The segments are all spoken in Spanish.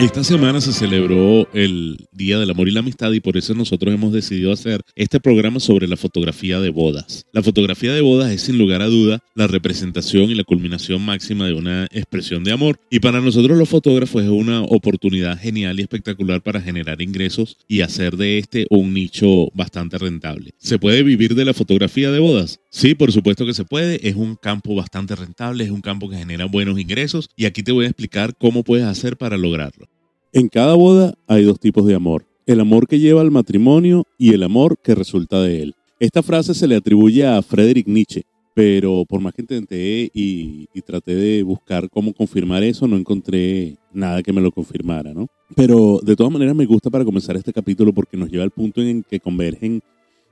Esta semana se celebró el Día del Amor y la Amistad y por eso nosotros hemos decidido hacer este programa sobre la fotografía de bodas. La fotografía de bodas es sin lugar a duda la representación y la culminación máxima de una expresión de amor y para nosotros los fotógrafos es una oportunidad genial y espectacular para generar ingresos y hacer de este un nicho bastante rentable. ¿Se puede vivir de la fotografía de bodas? Sí, por supuesto que se puede. Es un campo bastante rentable, es un campo que genera buenos ingresos y aquí te voy a explicar cómo puedes hacer para lograrlo. En cada boda hay dos tipos de amor, el amor que lleva al matrimonio y el amor que resulta de él. Esta frase se le atribuye a Friedrich Nietzsche, pero por más que intenté y, y, traté de buscar cómo confirmar eso, no encontré nada que me lo confirmara, ¿no? Pero de todas maneras me gusta para comenzar este capítulo porque nos lleva al punto en que convergen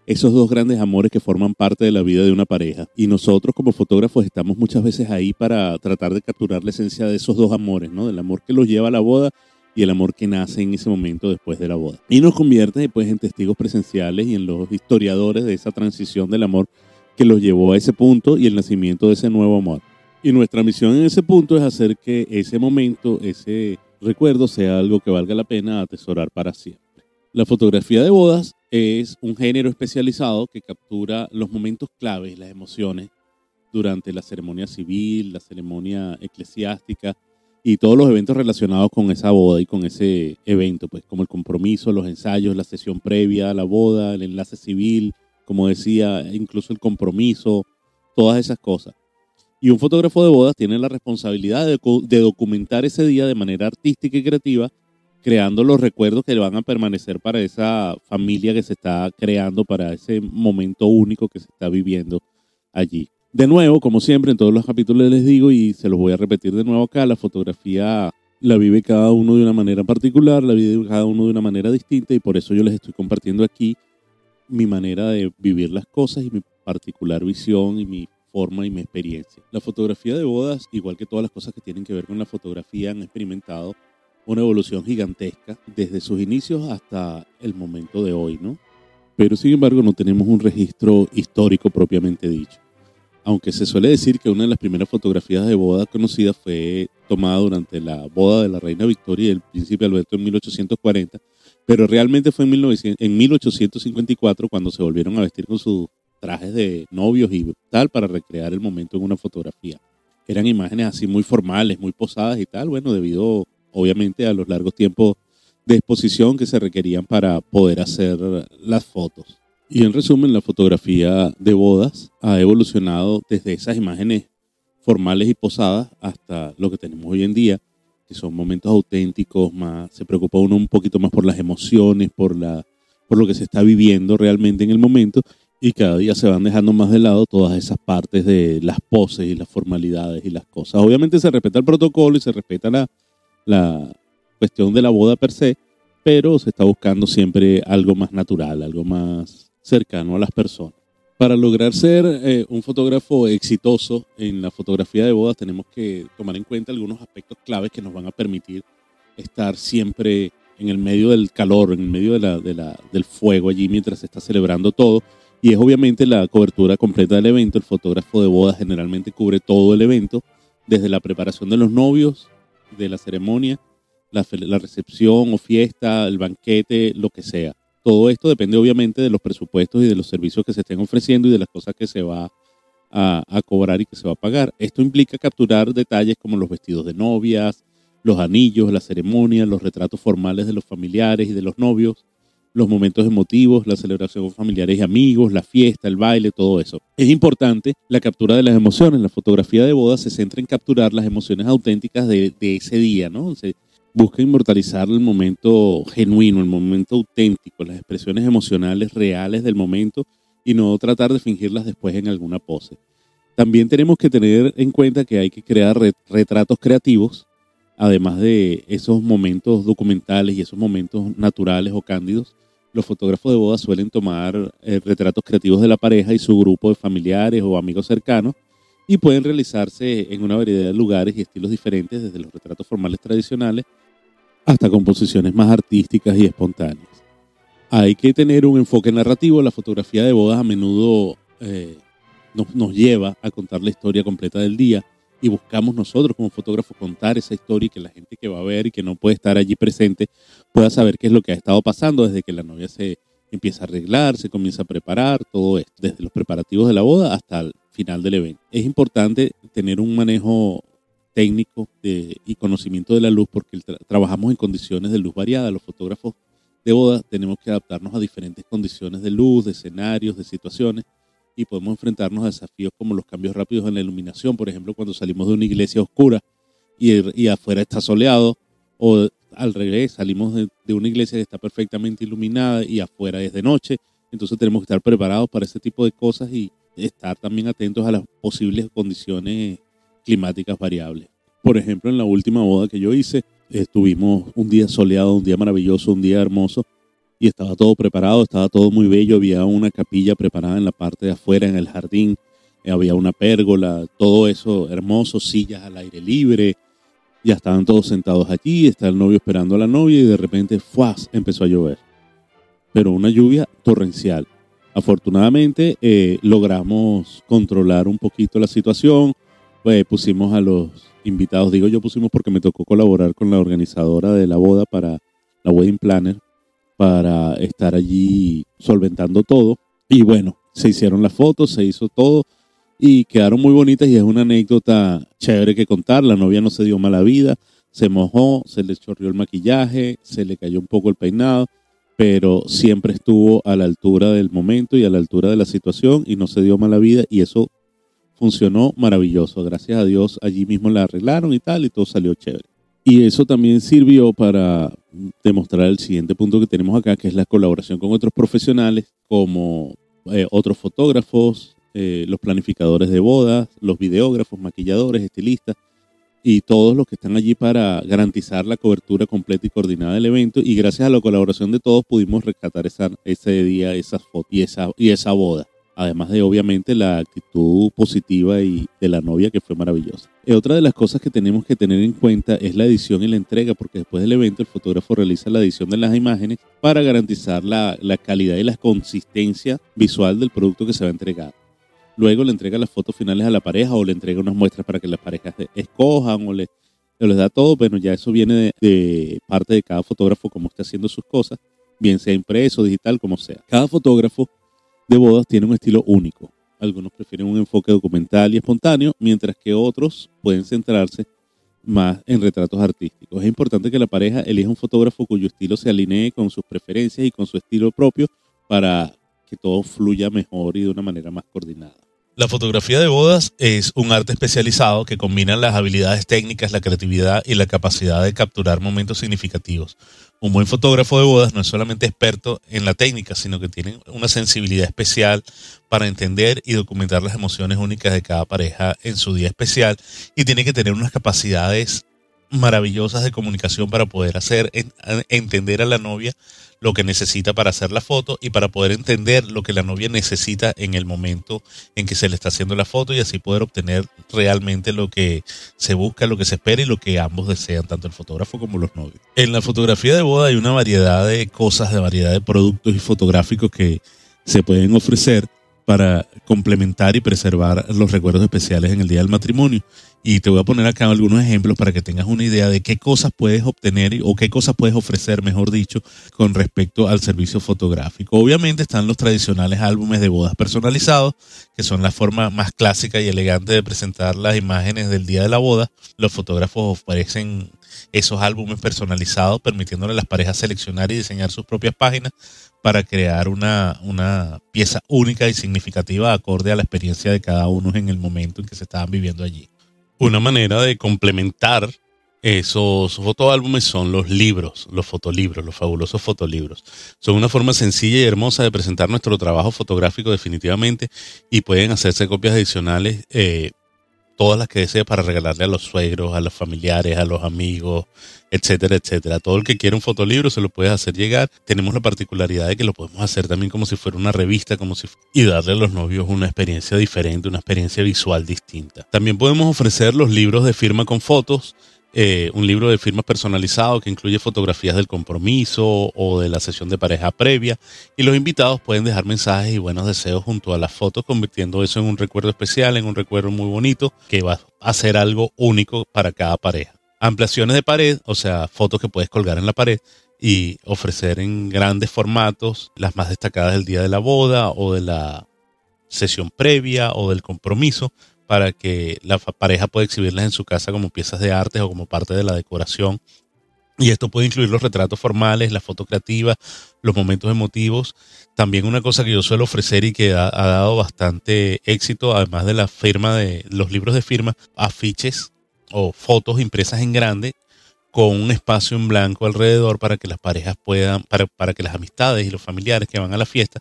esos dos grandes amores que forman parte de la vida de una pareja. Y nosotros como fotógrafos estamos muchas veces ahí para tratar de capturar la esencia de esos dos amores, ¿no? Del amor que los lleva a la boda y el amor que nace en ese momento después de la boda. Y nos convierte después en testigos presenciales y en los historiadores de esa transición del amor que los llevó a ese punto y el nacimiento de ese nuevo amor. Y nuestra misión en ese punto es hacer que ese momento, ese recuerdo sea algo que valga la pena atesorar para siempre. La fotografía de bodas es un género especializado que captura los momentos claves, las emociones durante la ceremonia civil, la ceremonia eclesiástica y todos los eventos relacionados con esa boda y con ese evento, pues como el compromiso, los ensayos, la sesión previa la boda, el enlace civil, como decía, incluso el compromiso, todas esas cosas. Y un fotógrafo de bodas tiene la responsabilidad de, de, documentar ese día de manera artística y creativa, creando los recuerdos que van a permanecer para esa familia que se está creando, para ese momento único que se está viviendo allí. De nuevo, como siempre, en todos los capítulos les digo y se los voy a repetir de nuevo acá, la fotografía la vive cada uno de una manera particular, la vive cada uno de una manera distinta y por eso yo les estoy compartiendo aquí mi manera de vivir las cosas y mi particular visión y mi forma y mi experiencia. La fotografía de bodas, igual que todas las cosas que tienen que ver con la fotografía, han experimentado una evolución gigantesca desde sus inicios hasta el momento de hoy, ¿no? Pero sin embargo no tenemos un registro histórico propiamente dicho aunque se suele decir que una de las primeras fotografías de boda conocidas fue tomada durante la boda de la reina Victoria y el príncipe Alberto en 1840, pero realmente fue en, en 1854 cuando se volvieron a vestir con sus trajes de novios y tal para recrear el momento en una fotografía. Eran imágenes así muy formales, muy posadas y tal, bueno, debido obviamente a los largos tiempos de exposición que se requerían para poder hacer las fotos. Y en resumen, la fotografía de bodas ha evolucionado desde esas imágenes formales y posadas hasta lo que tenemos hoy en día, que son momentos auténticos, más se preocupa uno un poquito más por las emociones, por la por lo que se está viviendo realmente en el momento y cada día se van dejando más de lado todas esas partes de las poses y las formalidades y las cosas. Obviamente se respeta el protocolo y se respeta la, la cuestión de la boda per se, pero se está buscando siempre algo más natural, algo más cercano a las personas. Para lograr ser eh, un fotógrafo exitoso en la fotografía de bodas tenemos que tomar en cuenta algunos aspectos claves que nos van a permitir estar siempre en el medio del calor, en el medio del fuego allí mientras se está celebrando todo. Y es obviamente la cobertura completa del evento. El fotógrafo de bodas generalmente cubre todo el evento, desde la preparación de los novios, de la ceremonia, la recepción o fiesta, el banquete, lo que sea. Todo esto depende obviamente de los presupuestos y de los servicios que se estén ofreciendo y de las cosas que se va a, cobrar y que se va a pagar. Esto implica capturar detalles como los vestidos de novias, los anillos, la ceremonia, los retratos formales de los familiares y de los novios, los momentos emotivos, la celebración con familiares y amigos, la fiesta, el baile, todo eso. Es importante la captura de las emociones. La fotografía de boda se centra en capturar las emociones auténticas de, ese día, ¿no? Busca inmortalizar el momento genuino, el momento auténtico, las expresiones emocionales reales del momento y no tratar de fingirlas después en alguna pose. También tenemos que tener en cuenta que hay que crear retratos creativos, además de esos momentos documentales y esos momentos naturales o cándidos. Los fotógrafos de boda suelen tomar eh, retratos creativos de la pareja y su grupo de familiares o amigos cercanos y pueden realizarse en una variedad de lugares y estilos diferentes, desde los retratos formales tradicionales hasta composiciones más artísticas y espontáneas. Hay que tener un enfoque narrativo. La fotografía de bodas a menudo eh, nos, lleva a contar la historia completa del día y buscamos nosotros como fotógrafos contar esa historia y que la gente que va a ver y que no puede estar allí presente pueda saber qué es lo que ha estado pasando desde que la novia se empieza a arreglar, se comienza a preparar, todo esto, desde los preparativos de la boda hasta el final del evento. Es importante tener un manejo técnico y conocimiento de la luz porque trabajamos en condiciones de luz variada. Los fotógrafos de boda tenemos que adaptarnos a diferentes condiciones de luz, de escenarios, de situaciones y podemos enfrentarnos a desafíos como los cambios rápidos en la iluminación, por ejemplo, cuando salimos de una iglesia oscura y, y afuera está soleado, o al revés, salimos de, de, una iglesia que está perfectamente iluminada y afuera es de noche, entonces tenemos que estar preparados para ese tipo de cosas y estar también atentos a las posibles condiciones climáticas variables. Por ejemplo, en la última boda que yo hice, estuvimos un día soleado, un día maravilloso, un día hermoso, y estaba todo preparado, estaba todo muy bello, había una capilla preparada en la parte de afuera, en el jardín, eh, había una pérgola, todo eso hermoso, sillas al aire libre, ya estaban todos sentados allí, está el novio esperando a la novia y de repente ¡fuas! empezó a llover, pero una lluvia torrencial. Afortunadamente eh, logramos controlar un poquito la situación, pues pusimos a los invitados, digo yo pusimos porque me tocó colaborar con la organizadora de la boda para la wedding planner, para estar allí solventando todo. Y bueno, se hicieron las fotos, se hizo todo y quedaron muy bonitas y es una anécdota chévere que contar. La novia no se dio mala vida, se mojó, se le chorrió el maquillaje, se le cayó un poco el peinado, pero siempre estuvo a la altura del momento y a la altura de la situación y no se dio mala vida y eso funcionó maravilloso. Gracias a Dios allí mismo la arreglaron y tal y todo salió chévere. Y eso también sirvió para demostrar el siguiente punto que tenemos acá, que es la colaboración con otros profesionales como eh, otros fotógrafos, eh, los planificadores de bodas, los videógrafos, maquilladores, estilistas y todos los que están allí para garantizar la cobertura completa y coordinada del evento. Y gracias a la colaboración de todos pudimos rescatar esa, ese día, esas fotos y esa, y esa boda además de obviamente la actitud positiva y de la novia que fue maravillosa. Y otra de las cosas que tenemos que tener en cuenta es la edición y la entrega, porque después del evento el fotógrafo realiza la edición de las imágenes para garantizar la, la calidad y la consistencia visual del producto que se va a entregar. Luego le entrega las fotos finales a la pareja o le entrega unas muestras para que las parejas escojan o, le, les da todo. Bueno, ya eso viene de, de parte de cada fotógrafo, como está haciendo sus cosas, bien sea impreso, digital, como sea. Cada fotógrafo de bodas tiene un estilo único. Algunos prefieren un enfoque documental y espontáneo, mientras que otros pueden centrarse más en retratos artísticos. Es importante que la pareja elija un fotógrafo cuyo estilo se alinee con sus preferencias y con su estilo propio para que todo fluya mejor y de una manera más coordinada. La fotografía de bodas es un arte especializado que combina las habilidades técnicas, la creatividad y la capacidad de capturar momentos significativos. Un buen fotógrafo de bodas no es solamente experto en la técnica, sino que tiene una sensibilidad especial para entender y documentar las emociones únicas de cada pareja en su día especial y tiene que tener unas capacidades maravillosas de comunicación para poder hacer entender a la novia lo que necesita para hacer la foto y para poder entender lo que la novia necesita en el momento en que se le está haciendo la foto y así poder obtener realmente lo que se busca, lo que se espera y lo que ambos desean, tanto el fotógrafo como los novios. En la fotografía de boda hay una variedad de cosas, de variedad de productos y fotográficos que se pueden ofrecer para complementar y preservar los recuerdos especiales en el día del matrimonio. Y te voy a poner acá algunos ejemplos para que tengas una idea de qué cosas puedes obtener o qué cosas puedes ofrecer, mejor dicho, con respecto al servicio fotográfico. Obviamente están los tradicionales álbumes de bodas personalizados, que son la forma más clásica y elegante de presentar las imágenes del día de la boda. Los fotógrafos ofrecen esos álbumes personalizados, permitiéndole a las parejas seleccionar y diseñar sus propias páginas para crear una, una pieza única y significativa acorde a la experiencia de cada uno en el momento en que se estaban viviendo allí. Una manera de complementar esos fotoálbumes son los libros, los fotolibros, los fabulosos fotolibros. Son una forma sencilla y hermosa de presentar nuestro trabajo fotográfico definitivamente y pueden hacerse copias adicionales eh, todas las que desee para regalarle a los suegros, a los familiares, a los amigos, etcétera, etcétera. Todo el que quiera un fotolibro se lo puede hacer llegar. Tenemos la particularidad de que lo podemos hacer también como si fuera una revista, como si y darle a los novios una experiencia diferente, una experiencia visual distinta. También podemos ofrecer los libros de firma con fotos eh, un libro de firmas personalizado que incluye fotografías del compromiso o de la sesión de pareja previa y los invitados pueden dejar mensajes y buenos deseos junto a las fotos convirtiendo eso en un recuerdo especial, en un recuerdo muy bonito que va a ser algo único para cada pareja. Ampliaciones de pared, o sea, fotos que puedes colgar en la pared y ofrecer en grandes formatos las más destacadas del día de la boda o de la sesión previa o del compromiso para que la pareja pueda exhibirlas en su casa como piezas de arte o como parte de la decoración. Y esto puede incluir los retratos formales, la foto creativa, los momentos emotivos. También una cosa que yo suelo ofrecer y que ha, dado bastante éxito, además de la firma de los libros de firma, afiches o fotos impresas en grande con un espacio en blanco alrededor para que las parejas puedan, para, para que las amistades y los familiares que van a la fiesta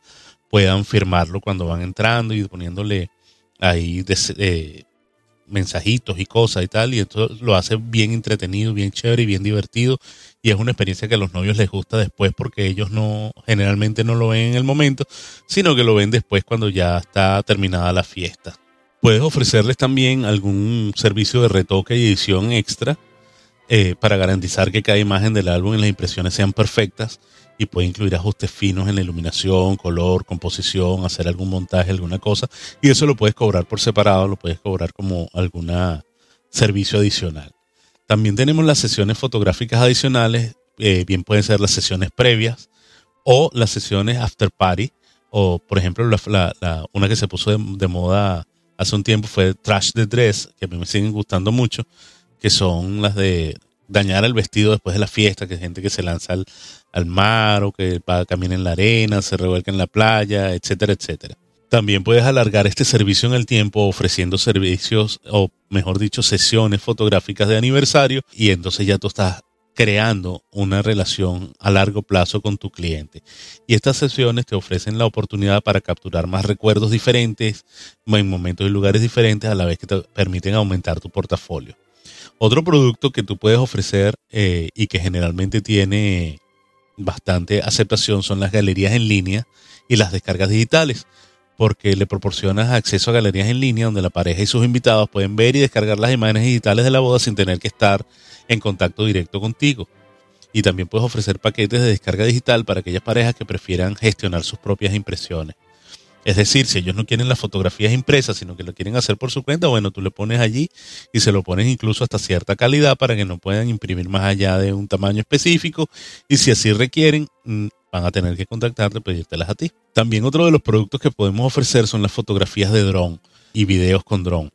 puedan firmarlo cuando van entrando y poniéndole ahí de, mensajitos y cosas y tal, y esto lo hace bien entretenido, bien chévere y bien divertido, y es una experiencia que a los novios les gusta después porque ellos no, generalmente no lo ven en el momento, sino que lo ven después cuando ya está terminada la fiesta. Puedes ofrecerles también algún servicio de retoque y edición extra eh, para garantizar que cada imagen del álbum y las impresiones sean perfectas y puede incluir ajustes finos en la iluminación, color, composición, hacer algún montaje, alguna cosa. Y eso lo puedes cobrar por separado, lo puedes cobrar como algún servicio adicional. También tenemos las sesiones fotográficas adicionales, eh, bien pueden ser las sesiones previas o las sesiones after party, o por ejemplo la, una que se puso de, de, moda hace un tiempo fue Trash the Dress, que a mí me siguen gustando mucho, que son las de dañar el vestido después de la fiesta, que gente que se lanza al, al mar o que camina en la arena, se revuelca en la playa, etcétera, etcétera. También puedes alargar este servicio en el tiempo ofreciendo servicios o mejor dicho sesiones fotográficas de aniversario y entonces ya tú estás creando una relación a largo plazo con tu cliente. Y estas sesiones te ofrecen la oportunidad para capturar más recuerdos diferentes en momentos y lugares diferentes a la vez que te permiten aumentar tu portafolio. Otro producto que tú puedes ofrecer eh, y que generalmente tiene bastante aceptación son las galerías en línea y las descargas digitales, porque le proporcionas acceso a galerías en línea donde la pareja y sus invitados pueden ver y descargar las imágenes digitales de la boda sin tener que estar en contacto directo contigo. Y también puedes ofrecer paquetes de descarga digital para aquellas parejas que prefieran gestionar sus propias impresiones. Es decir, si ellos no quieren las fotografías impresas, sino que lo quieren hacer por su cuenta, bueno, tú le pones allí y se lo pones incluso hasta cierta calidad para que no puedan imprimir más allá de un tamaño específico. Y si así requieren, mm, van a tener que contactarte pedírtelas a ti. También otro de los productos que podemos ofrecer son las fotografías de dron y videos con dron.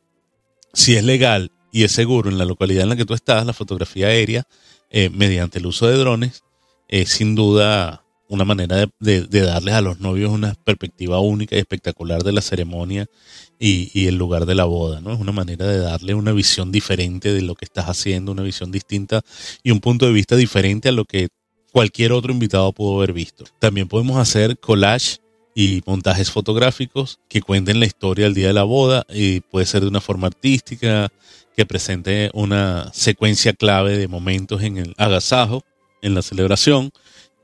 Si es legal y es seguro en la localidad en la que tú estás, la fotografía aérea, eh, mediante el uso de drones, es sin duda una manera de, darles a los novios una perspectiva única y espectacular de la ceremonia y, el lugar de la boda, ¿no? Es una manera de darle una visión diferente de lo que estás haciendo, una visión distinta y un punto de vista diferente a lo que cualquier otro invitado pudo haber visto. También podemos hacer collage y montajes fotográficos que cuenten la historia del día de la boda y puede ser de una forma artística, que presente una secuencia clave de momentos en el agasajo, en la celebración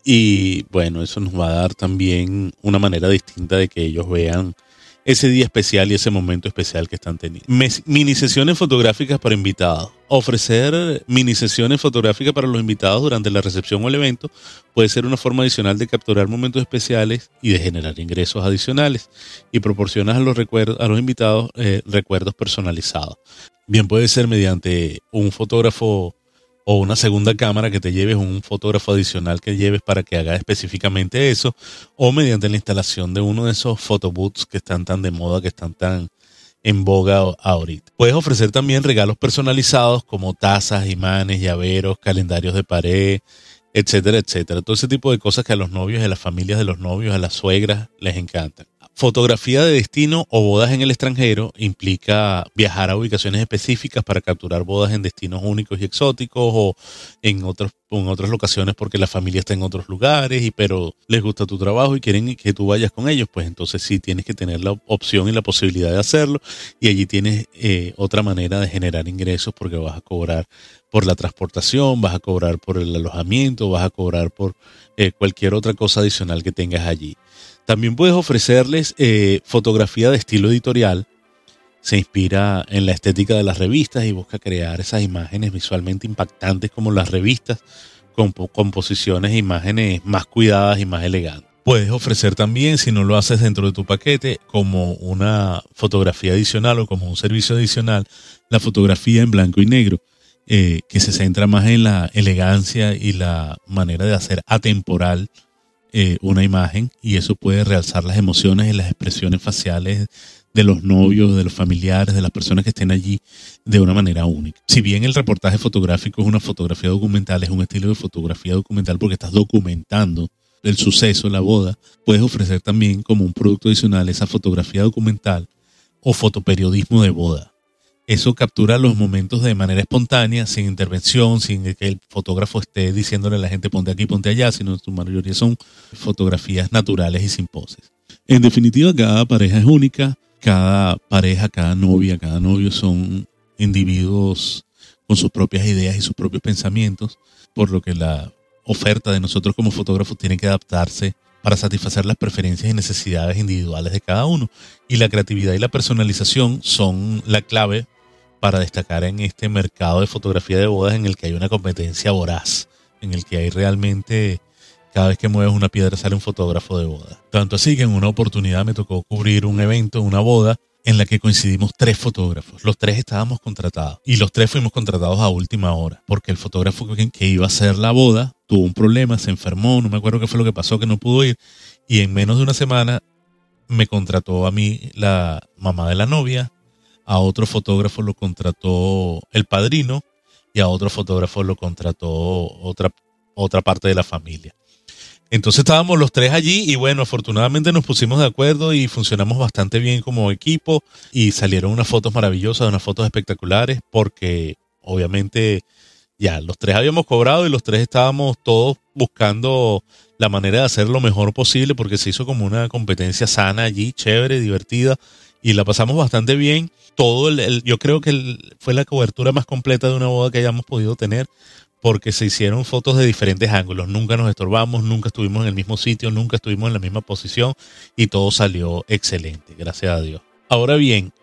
y bueno, eso nos va a dar también una manera distinta de que ellos vean ese día especial y ese momento especial que están teniendo. Mini sesiones fotográficas para invitados. Ofrecer mini sesiones fotográficas para los invitados durante la recepción o el evento puede ser una forma adicional de capturar momentos especiales y de generar ingresos adicionales y proporcionas a los, recuerdos, a los invitados eh, recuerdos personalizados. Bien puede ser mediante un fotógrafo o una segunda cámara que te lleves, un fotógrafo adicional que lleves para que haga específicamente eso, o mediante la instalación de uno de esos photobooths que están tan de moda, que están tan en boga ahorita. Puedes ofrecer también regalos personalizados como tazas, imanes, llaveros, calendarios de pared, etcétera, etcétera. Todo ese tipo de cosas que a los novios, a las familias de los novios, a las suegras les encantan. Fotografía de destino o bodas en el extranjero implica viajar a ubicaciones específicas para capturar bodas en destinos únicos y exóticos o en, otros, en otras locaciones porque la familia está en otros lugares y pero les gusta tu trabajo y quieren que tú vayas con ellos, pues entonces sí tienes que tener la opción y la posibilidad de hacerlo y allí tienes eh, otra manera de generar ingresos porque vas a cobrar por la transportación, vas a cobrar por el alojamiento, vas a cobrar por eh, cualquier otra cosa adicional que tengas allí. También puedes ofrecerles eh, fotografía de estilo editorial, se inspira en la estética de las revistas y busca crear esas imágenes visualmente impactantes como las revistas, con composiciones e imágenes más cuidadas y más elegantes. Puedes ofrecer también, si no lo haces dentro de tu paquete, como una fotografía adicional o como un servicio adicional, la fotografía en blanco y negro, eh, que se centra más en la elegancia y la manera de hacer atemporal eh, una imagen y eso puede realzar las emociones y las expresiones faciales de los novios, de los familiares, de las personas que estén allí de una manera única. Si bien el reportaje fotográfico es una fotografía documental, es un estilo de fotografía documental porque estás documentando el suceso, la boda, puedes ofrecer también como un producto adicional esa fotografía documental o fotoperiodismo de boda. Eso captura los momentos de manera espontánea, sin intervención, sin que el fotógrafo esté diciéndole a la gente ponte aquí, ponte allá, sino en su mayoría son fotografías naturales y sin poses. En definitiva, cada pareja es única, cada pareja, cada novia, cada novio son individuos con sus propias ideas y sus propios pensamientos, por lo que la oferta de nosotros como fotógrafos tiene que adaptarse para satisfacer las preferencias y necesidades individuales de cada uno. Y la creatividad y la personalización son la clave para destacar en este mercado de fotografía de bodas en el que hay una competencia voraz, en el que hay realmente cada vez que mueves una piedra sale un fotógrafo de boda. Tanto así que en una oportunidad me tocó cubrir un evento, una boda, en la que coincidimos tres fotógrafos. Los tres estábamos contratados y los tres fuimos contratados a última hora porque el fotógrafo que iba a hacer la boda tuvo un problema, se enfermó, no me acuerdo qué fue lo que pasó, que no pudo ir y en menos de una semana me contrató a mí la mamá de la novia, a otro fotógrafo lo contrató el padrino y a otro fotógrafo lo contrató otra, otra parte de la familia. Entonces estábamos los tres allí y bueno, afortunadamente nos pusimos de acuerdo y funcionamos bastante bien como equipo y salieron unas fotos maravillosas, unas fotos espectaculares porque obviamente ya los tres habíamos cobrado y los tres estábamos todos buscando la manera de hacer lo mejor posible porque se hizo como una competencia sana allí, chévere, divertida y la pasamos bastante bien. Todo el, yo creo que fue la cobertura más completa de una boda que hayamos podido tener porque se hicieron fotos de diferentes ángulos. Nunca nos estorbamos, nunca estuvimos en el mismo sitio, nunca estuvimos en la misma posición y todo salió excelente, gracias a Dios. Ahora bien,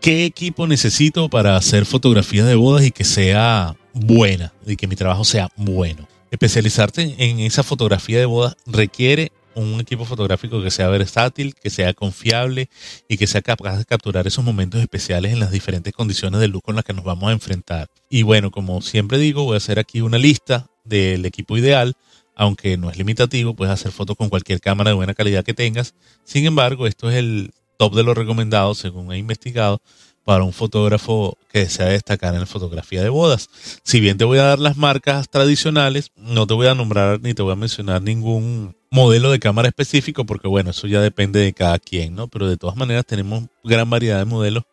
¿qué equipo necesito para hacer fotografías de bodas y que sea buena y que mi trabajo sea bueno? Especializarte en esa fotografía de bodas requiere un equipo fotográfico que sea versátil, que sea confiable y que sea capaz de capturar esos momentos especiales en las diferentes condiciones de luz con las que nos vamos a enfrentar. Y bueno, como siempre digo, voy a hacer aquí una lista del equipo ideal, aunque no es limitativo, puedes hacer fotos con cualquier cámara de buena calidad que tengas. Sin embargo, esto es el top de los recomendados según he investigado para un fotógrafo que desea destacar en la fotografía de bodas. Si bien te voy a dar las marcas tradicionales, no te voy a nombrar ni te voy a mencionar ningún modelo de cámara específico, porque bueno, eso ya depende de cada quien, ¿no? Pero de todas maneras tenemos gran variedad de modelos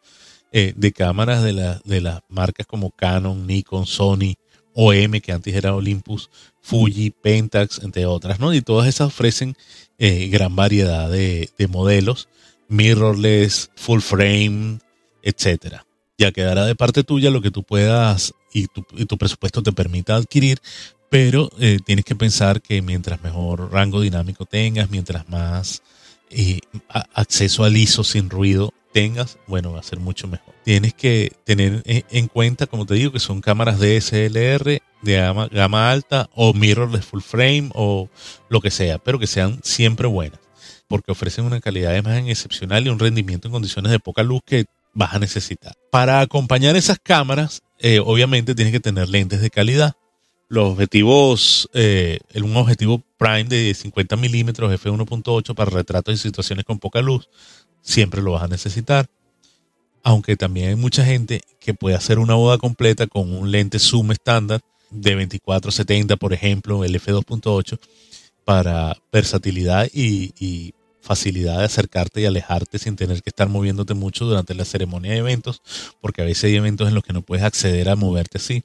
eh, de cámaras de, de las marcas como Canon, Nikon, Sony, OM, que antes era Olympus, Fuji, Pentax, entre otras, ¿no? Y todas esas ofrecen eh, gran variedad de, de modelos, mirrorless, full frame, etcétera. Ya quedará de parte tuya lo que tú puedas y tu, y tu presupuesto te permita adquirir, pero eh, tienes que pensar que mientras mejor rango dinámico tengas, mientras más eh, acceso al ISO sin ruido tengas, bueno, va a ser mucho mejor. Tienes que tener en cuenta, como te digo, que son cámaras DSLR de gama, gama alta o mirrorless full frame o lo que sea, pero que sean siempre buenas, porque ofrecen una calidad de imagen excepcional y un rendimiento en condiciones de poca luz que vas a necesitar. Para acompañar esas cámaras, eh, obviamente tienes que tener lentes de calidad. Los objetivos, eh, un objetivo prime de 50 milímetros f1.8 para retratos y situaciones con poca luz, siempre lo vas a necesitar. Aunque también hay mucha gente que puede hacer una boda completa con un lente zoom estándar de 24-70, por ejemplo, el f2.8, para versatilidad y facilidad de acercarte y alejarte sin tener que estar moviéndote mucho durante la ceremonia de eventos, porque a veces hay eventos en los que no puedes acceder a moverte así.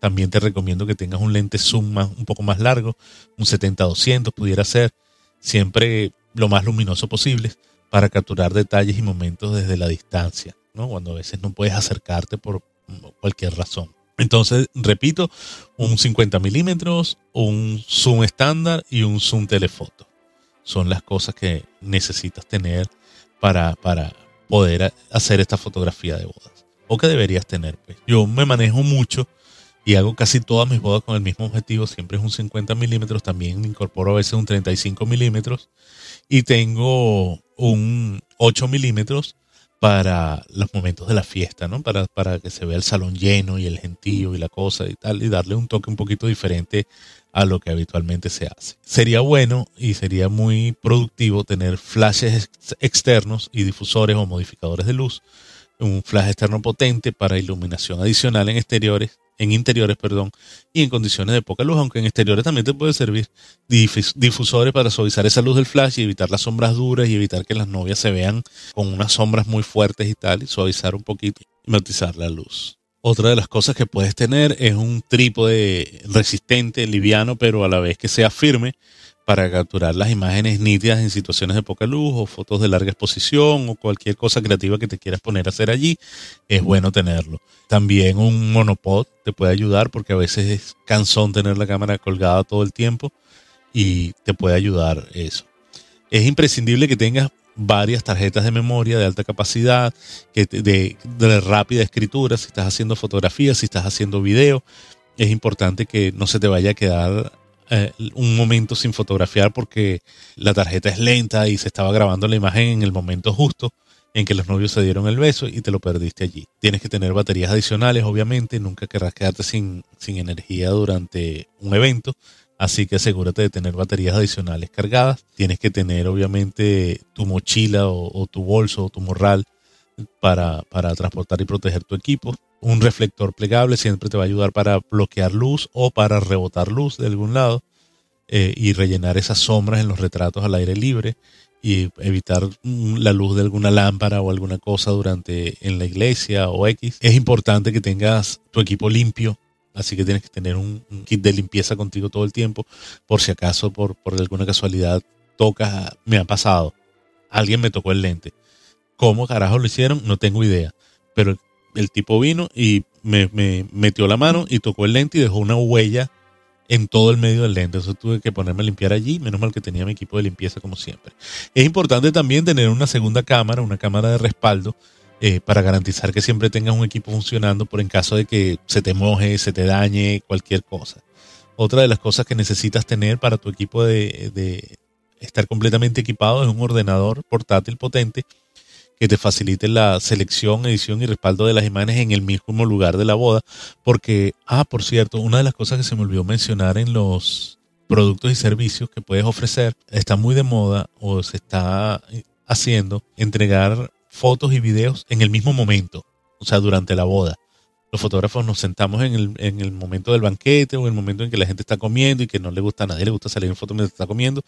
También te recomiendo que tengas un lente zoom un poco más largo, un 70-200 pudiera ser, siempre lo más luminoso posible para capturar detalles y momentos desde la distancia, ¿no? cuando a veces no puedes acercarte por cualquier razón. Entonces, repito, un 50 milímetros, un zoom estándar y un zoom telefoto son las cosas que necesitas tener para, para poder hacer esta fotografía de bodas. O que deberías tener. Pues. Yo me manejo mucho y hago casi todas mis bodas con el mismo objetivo. Siempre es un 50 milímetros. También incorporo a veces un 35 milímetros. Y tengo un 8 milímetros para los momentos de la fiesta, ¿no? Para, para que se vea el salón lleno y el gentío y la cosa y tal, y darle un toque un poquito diferente a lo que habitualmente se hace. Sería bueno y sería muy productivo tener flashes externos y difusores o modificadores de luz, un flash externo potente para iluminación adicional en exteriores en interiores, perdón, y en condiciones de poca luz, aunque en exteriores también te puede servir difusores para suavizar esa luz del flash y evitar las sombras duras y evitar que las novias se vean con unas sombras muy fuertes y tal, y suavizar un poquito y matizar la luz. Otra de las cosas que puedes tener es un trípode resistente, liviano, pero a la vez que sea firme para capturar las imágenes nítidas en situaciones de poca luz o fotos de larga exposición o cualquier cosa creativa que te quieras poner a hacer allí, es bueno tenerlo. También un monopod te puede ayudar porque a veces es cansón tener la cámara colgada todo el tiempo y te puede ayudar eso. Es imprescindible que tengas varias tarjetas de memoria de alta capacidad, que de, de rápida escritura, si estás haciendo fotografías, si estás haciendo video, es importante que no se te vaya a quedar eh, un momento sin fotografiar porque la tarjeta es lenta y se estaba grabando la imagen en el momento justo en que los novios se dieron el beso y te lo perdiste allí. Tienes que tener baterías adicionales, obviamente, nunca querrás quedarte sin, sin energía durante un evento, así que asegúrate de tener baterías adicionales cargadas. Tienes que tener, obviamente, tu mochila o, tu bolso o tu morral para, para transportar y proteger tu equipo. Un reflector plegable siempre te va a ayudar para bloquear luz o para rebotar luz de algún lado eh, y rellenar esas sombras en los retratos al aire libre y evitar la luz de alguna lámpara o alguna cosa durante en la iglesia o X. Es importante que tengas tu equipo limpio, así que tienes que tener un, kit de limpieza contigo todo el tiempo por si acaso por, por alguna casualidad tocas, me ha pasado, alguien me tocó el lente. ¿Cómo carajo lo hicieron? No tengo idea. Pero el tipo vino y me, metió la mano y tocó el lente y dejó una huella en todo el medio del lente. Entonces tuve que ponerme a limpiar allí. Menos mal que tenía mi equipo de limpieza como siempre. Es importante también tener una segunda cámara, una cámara de respaldo, eh, para garantizar que siempre tengas un equipo funcionando por en caso de que se te moje, se te dañe, cualquier cosa. Otra de las cosas que necesitas tener para tu equipo de, de estar completamente equipado es un ordenador portátil potente que te facilite la selección, edición y respaldo de las imágenes en el mismo lugar de la boda. Porque, ah, por cierto, una de las cosas que se me olvidó mencionar en los productos y servicios que puedes ofrecer, está muy de moda o se está haciendo entregar fotos y videos en el mismo momento, o sea, durante la boda. Los fotógrafos nos sentamos en el, en el momento del banquete o en el momento en que la gente está comiendo y que no le gusta a nadie, le gusta salir en foto mientras está comiendo.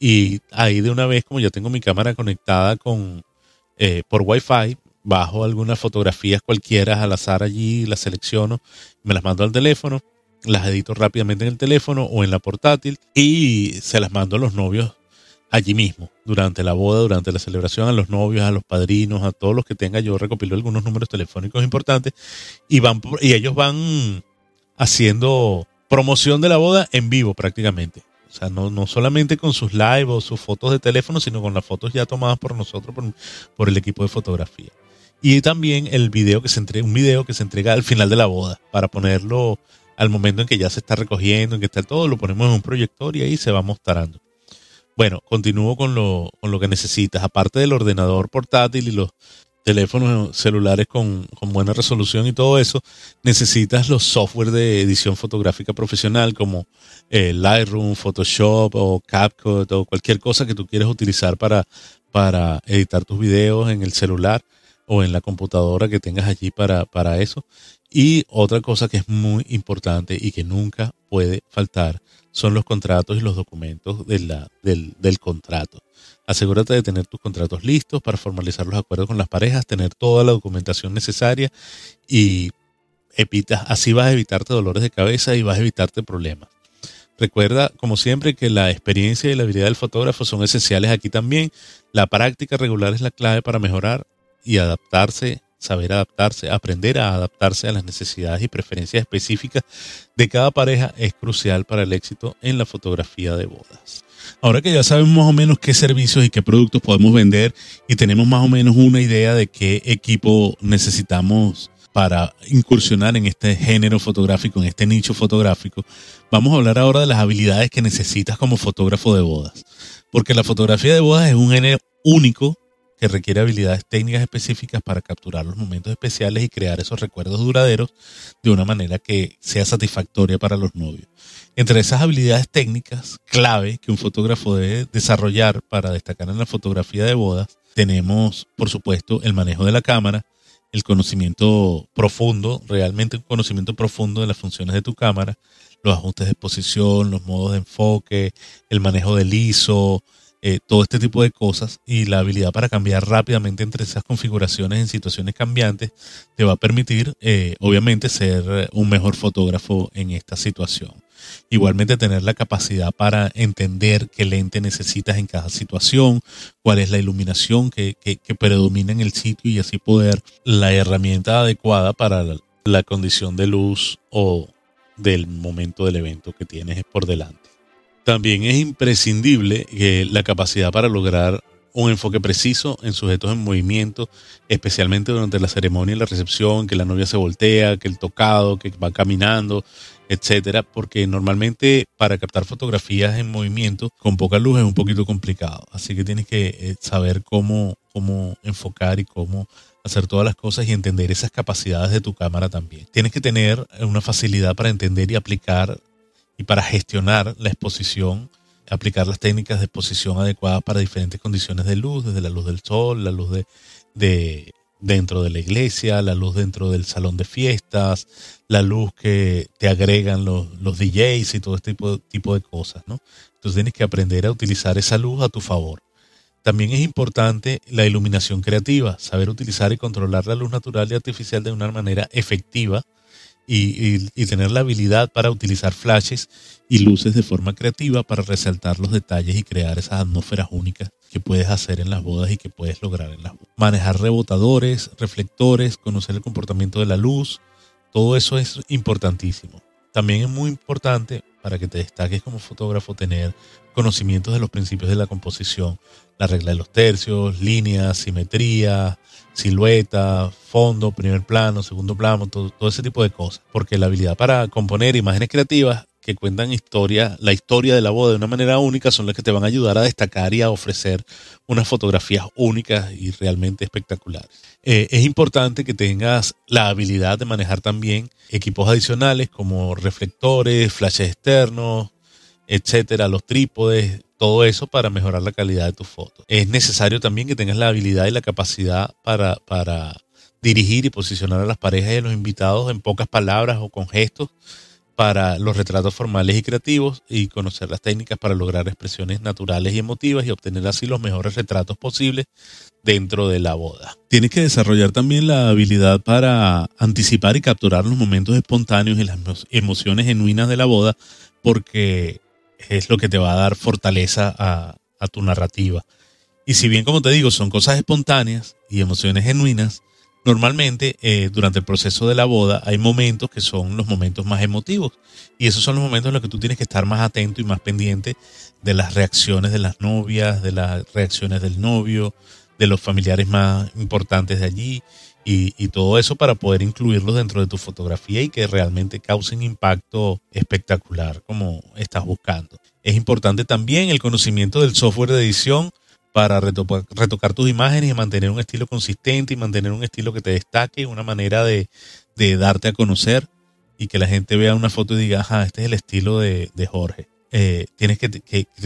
Y ahí de una vez, como ya tengo mi cámara conectada con, eh, por Wi-Fi, bajo algunas fotografías cualquiera al azar allí, las selecciono, me las mando al teléfono, las edito rápidamente en el teléfono o en la portátil y se las mando a los novios allí mismo, durante la boda, durante la celebración, a los novios, a los padrinos, a todos los que tenga. Yo recopilo algunos números telefónicos importantes y, van, y ellos van haciendo promoción de la boda en vivo prácticamente. O sea, no, no solamente con sus live o sus fotos de teléfono, sino con las fotos ya tomadas por nosotros, por, el equipo de fotografía. Y también el video que se entrega, un video que se entrega al final de la boda, para ponerlo al momento en que ya se está recogiendo, en que está todo, lo ponemos en un proyector y ahí se va mostrando. Bueno, continúo con lo, con lo que necesitas. Aparte del ordenador portátil y los teléfonos celulares con, buena resolución y todo eso, necesitas los software de edición fotográfica profesional como eh, Lightroom, Photoshop o CapCut o cualquier cosa que tú quieras utilizar para, para editar tus videos en el celular o en la computadora que tengas allí para, para eso. Y otra cosa que es muy importante y que nunca puede faltar son los contratos y los documentos del, del contrato. Asegúrate de tener tus contratos listos para formalizar los acuerdos con las parejas, tener toda la documentación necesaria y evitas, así vas a evitarte dolores de cabeza y vas a evitarte problemas. Recuerda, como siempre, que la experiencia y la habilidad del fotógrafo son esenciales aquí también. La práctica regular es la clave para mejorar y adaptarse saber adaptarse, aprender a adaptarse a las necesidades y preferencias específicas de cada pareja es crucial para el éxito en la fotografía de bodas. Ahora que ya sabemos más o menos qué servicios y qué productos podemos vender y tenemos más o menos una idea de qué equipo necesitamos para incursionar en este género fotográfico, en este nicho fotográfico, vamos a hablar ahora de las habilidades que necesitas como fotógrafo de bodas. Porque la fotografía de bodas es un género único que requiere habilidades técnicas específicas para capturar los momentos especiales y crear esos recuerdos duraderos de una manera que sea satisfactoria para los novios. Entre esas habilidades técnicas clave que un fotógrafo debe desarrollar para destacar en la fotografía de bodas, tenemos, por supuesto, el manejo de la cámara, el conocimiento profundo, realmente un conocimiento profundo de las funciones de tu cámara, los ajustes de exposición, los modos de enfoque, el manejo del ISO, eh, todo este tipo de cosas y la habilidad para cambiar rápidamente entre esas configuraciones en situaciones cambiantes te va a permitir, eh, obviamente, ser un mejor fotógrafo en esta situación. Igualmente tener la capacidad para entender qué lente necesitas en cada situación, cuál es la iluminación que, predomina en el sitio y así poder la herramienta adecuada para la condición de luz o del momento del evento que tienes por delante. También es imprescindible que la capacidad para lograr un enfoque preciso en sujetos en movimiento, especialmente durante la ceremonia y la recepción, que la novia se voltea, que el tocado, que va caminando, etcétera, porque normalmente para captar fotografías en movimiento con poca luz es un poquito complicado. Así que tienes que eh, saber cómo, cómo enfocar y cómo hacer todas las cosas y entender esas capacidades de tu cámara también. Tienes que tener una facilidad para entender y aplicar y para gestionar la exposición, aplicar las técnicas de exposición adecuadas para diferentes condiciones de luz, desde la luz del sol, la luz de, de dentro de la iglesia, la luz dentro del salón de fiestas, la luz que te agregan los, los DJs y todo este tipo, tipo de cosas, ¿no? Entonces tienes que aprender a utilizar esa luz a tu favor. También es importante la iluminación creativa, saber utilizar y controlar la luz natural y artificial de una manera efectiva y, tener la habilidad para utilizar flashes y luces de forma creativa para resaltar los detalles y crear esas atmósferas únicas que puedes hacer en las bodas y que puedes lograr en las bodas. Manejar rebotadores, reflectores, conocer el comportamiento de la luz, todo eso es importantísimo. También es muy importante para que te destaques como fotógrafo tener conocimientos de los principios de la composición, la regla de los tercios, líneas, simetría, silueta, fondo, primer plano, segundo plano, todo, ese tipo de cosas. Porque la habilidad para componer imágenes creativas que cuentan historia, la historia de la boda de una manera única son las que te van a ayudar a destacar y a ofrecer unas fotografías únicas y realmente espectaculares. Eh, es importante que tengas la habilidad de manejar también equipos adicionales como reflectores, flashes externos, etcétera, los trípodes, todo eso para mejorar la calidad de tus fotos. Es necesario también que tengas la habilidad y la capacidad para, para dirigir y posicionar a las parejas y a los invitados en pocas palabras o con gestos para los retratos formales y creativos y conocer las técnicas para lograr expresiones naturales y emotivas y obtener así los mejores retratos posibles dentro de la boda. Tienes que desarrollar también la habilidad para anticipar y capturar los momentos espontáneos y las emociones genuinas de la boda porque es lo que te va a dar fortaleza a, tu narrativa. Y si bien, como te digo, son cosas espontáneas y emociones genuinas, normalmente eh, durante el proceso de la boda hay momentos que son los momentos más emotivos. Y esos son los momentos en los que tú tienes que estar más atento y más pendiente de las reacciones de las novias, de las reacciones del novio, de los familiares más importantes de allí y, todo eso para poder incluirlos dentro de tu fotografía y que realmente causen impacto espectacular como estás buscando. Es importante también el conocimiento del software de edición para retocar, tus imágenes y mantener un estilo consistente y mantener un estilo que te destaque, una manera de, darte a conocer y que la gente vea una foto y diga, ajá, este es el estilo de, Jorge. Eh, tienes que,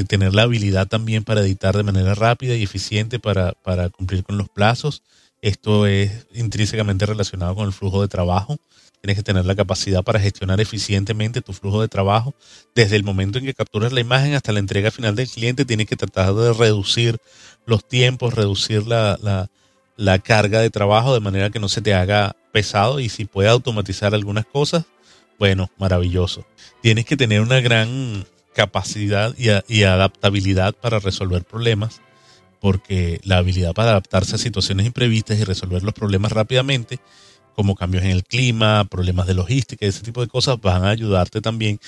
tener la habilidad también para editar de manera rápida y eficiente para, para cumplir con los plazos esto es intrínsecamente relacionado con el flujo de trabajo. Tienes que tener la capacidad para gestionar eficientemente tu flujo de trabajo. Desde el momento en que capturas la imagen hasta la entrega final del cliente, tienes que tratar de reducir los tiempos, reducir la, carga de trabajo de manera que no se te haga pesado y si puedes automatizar algunas cosas, bueno, maravilloso. Tienes que tener una gran capacidad y adaptabilidad para resolver problemas porque la habilidad para adaptarse a situaciones imprevistas y resolver los problemas rápidamente, como cambios en el clima, problemas de logística, ese tipo de cosas, van a ayudarte también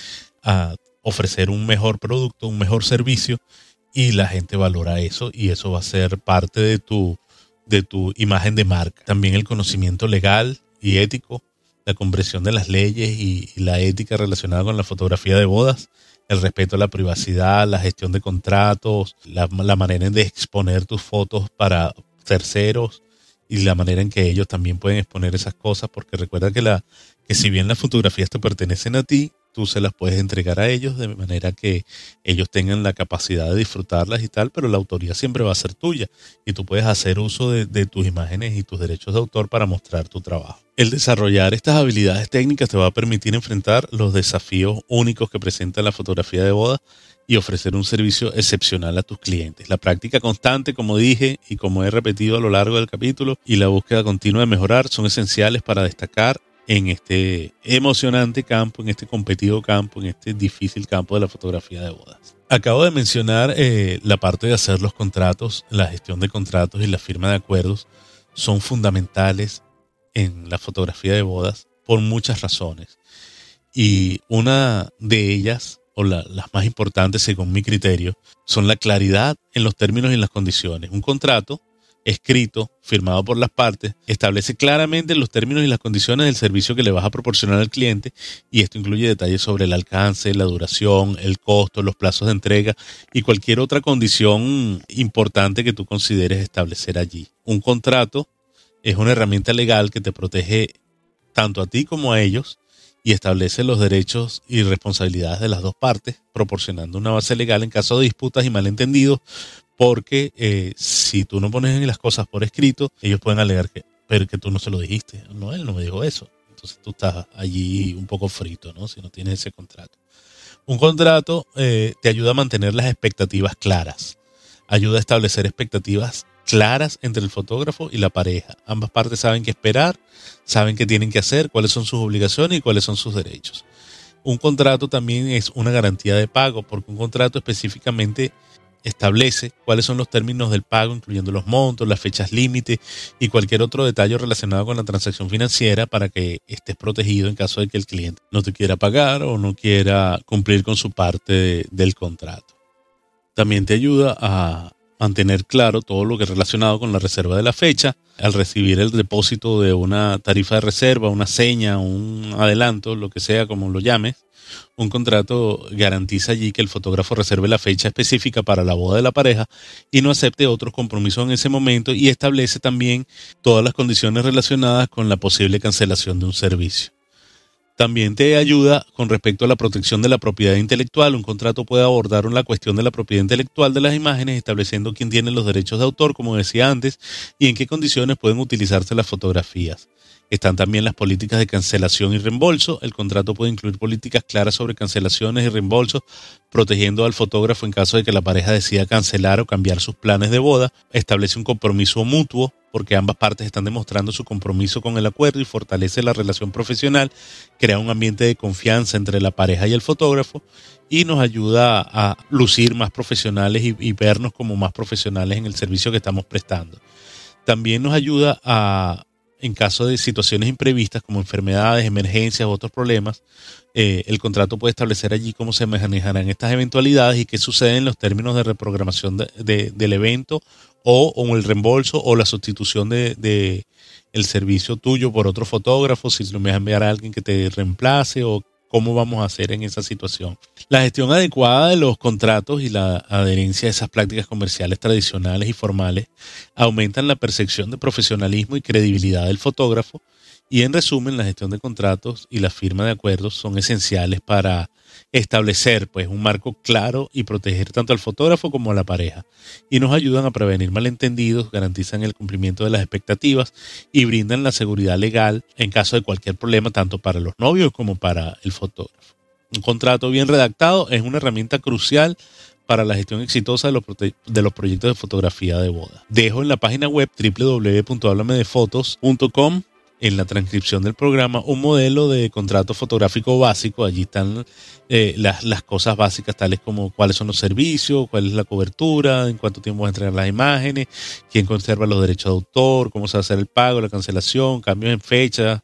a ofrecer un mejor producto, un mejor servicio y la gente valora eso y eso va a ser parte de tu, de tu imagen de marca. También el conocimiento legal y ético, la comprensión de las leyes y, la ética relacionada con la fotografía de bodas, el respeto a la privacidad, la gestión de contratos, la, la manera de exponer tus fotos para terceros y la manera en que ellos también pueden exponer esas cosas, porque recuerda que, la, que si bien las fotografías te pertenecen a ti, tú se las puedes entregar a ellos de manera que ellos tengan la capacidad de disfrutarlas y tal, pero la autoría siempre va a ser tuya y tú puedes hacer uso de, tus imágenes y tus derechos de autor para mostrar tu trabajo. El desarrollar estas habilidades técnicas te va a permitir enfrentar los desafíos únicos que presenta la fotografía de boda y ofrecer un servicio excepcional a tus clientes. La práctica constante, como dije y como he repetido a lo largo del capítulo, y la búsqueda continua de mejorar son esenciales para destacar en este emocionante campo, en este competido campo, en este difícil campo de la fotografía de bodas. Acabo de mencionar eh, la parte de hacer los contratos, la gestión de contratos y la firma de acuerdos son fundamentales en la fotografía de bodas por muchas razones. Y una de ellas, o las más importantes según mi criterio, son la claridad en los términos y las condiciones. Un contrato escrito, firmado por las partes, establece claramente los términos y las condiciones del servicio que le vas a proporcionar al cliente y esto incluye detalles sobre el alcance, la duración, el costo, los plazos de entrega y cualquier otra condición importante que tú consideres establecer allí. Un contrato es una herramienta legal que te protege tanto a ti como a ellos y establece los derechos y responsabilidades de las dos partes, proporcionando una base legal en caso de disputas y malentendidos, porque eh, si tú no pones las cosas por escrito, ellos pueden alegar que, pero que tú no se lo dijiste. No, él no me dijo eso. Entonces tú estás allí un poco frito, ¿no? Si no tienes ese contrato. Un contrato eh, te ayuda a mantener las expectativas claras. Ayuda a establecer expectativas claras entre el fotógrafo y la pareja. Ambas partes saben qué esperar, saben qué tienen que hacer, cuáles son sus obligaciones y cuáles son sus derechos. Un contrato también es una garantía de pago, porque un contrato específicamente establece cuáles son los términos del pago, incluyendo los montos, las fechas límite y cualquier otro detalle relacionado con la transacción financiera para que estés protegido en caso de que el cliente no te quiera pagar o no quiera cumplir con su parte del contrato. También te ayuda a mantener claro todo lo que es relacionado con la reserva de la fecha, al recibir el depósito de una tarifa de reserva, una seña, un adelanto, lo que sea como lo llames, un contrato garantiza allí que el fotógrafo reserve la fecha específica para la boda de la pareja y no acepte otros compromisos en ese momento y establece también todas las condiciones relacionadas con la posible cancelación de un servicio. También te ayuda con respecto a la protección de la propiedad intelectual. Un contrato puede abordar la cuestión de la propiedad intelectual de las imágenes, estableciendo quién tiene los derechos de autor, como decía antes, y en qué condiciones pueden utilizarse las fotografías. Están también las políticas de cancelación y reembolso. El contrato puede incluir políticas claras sobre cancelaciones y reembolsos, protegiendo al fotógrafo en caso de que la pareja decida cancelar o cambiar sus planes de boda. Establece un compromiso mutuo porque ambas partes están demostrando su compromiso con el acuerdo y fortalece la relación profesional, crea un ambiente de confianza entre la pareja y el fotógrafo y nos ayuda a lucir más profesionales y, y vernos como más profesionales en el servicio que estamos prestando. También nos ayuda a en caso de situaciones imprevistas como enfermedades, emergencias u otros problemas, eh, el contrato puede establecer allí cómo se manejarán estas eventualidades y qué sucede en los términos de reprogramación del evento o, o, el reembolso o la sustitución de, el servicio tuyo por otro fotógrafo, si lo vas a enviar a alguien que te reemplace o cómo vamos a hacer en esa situación. La gestión adecuada de los contratos y la adherencia a esas prácticas comerciales tradicionales y formales aumentan la percepción de profesionalismo y credibilidad del fotógrafo y en resumen la gestión de contratos y la firma de acuerdos son esenciales para establecer pues un marco claro y proteger tanto al fotógrafo como a la pareja y nos ayudan a prevenir malentendidos, garantizan el cumplimiento de las expectativas y brindan la seguridad legal en caso de cualquier problema tanto para los novios como para el fotógrafo. Un contrato bien redactado es una herramienta crucial para la gestión exitosa de los, de los proyectos de fotografía de boda. Dejo en la página web www.hablamedefotos.com en la transcripción del programa un modelo de contrato fotográfico básico. Allí están eh, las, cosas básicas tales como cuáles son los servicios, cuál es la cobertura, en cuánto tiempo va a entregar las imágenes, quién conserva los derechos de autor, cómo se va a hacer el pago, la cancelación, cambios en fecha.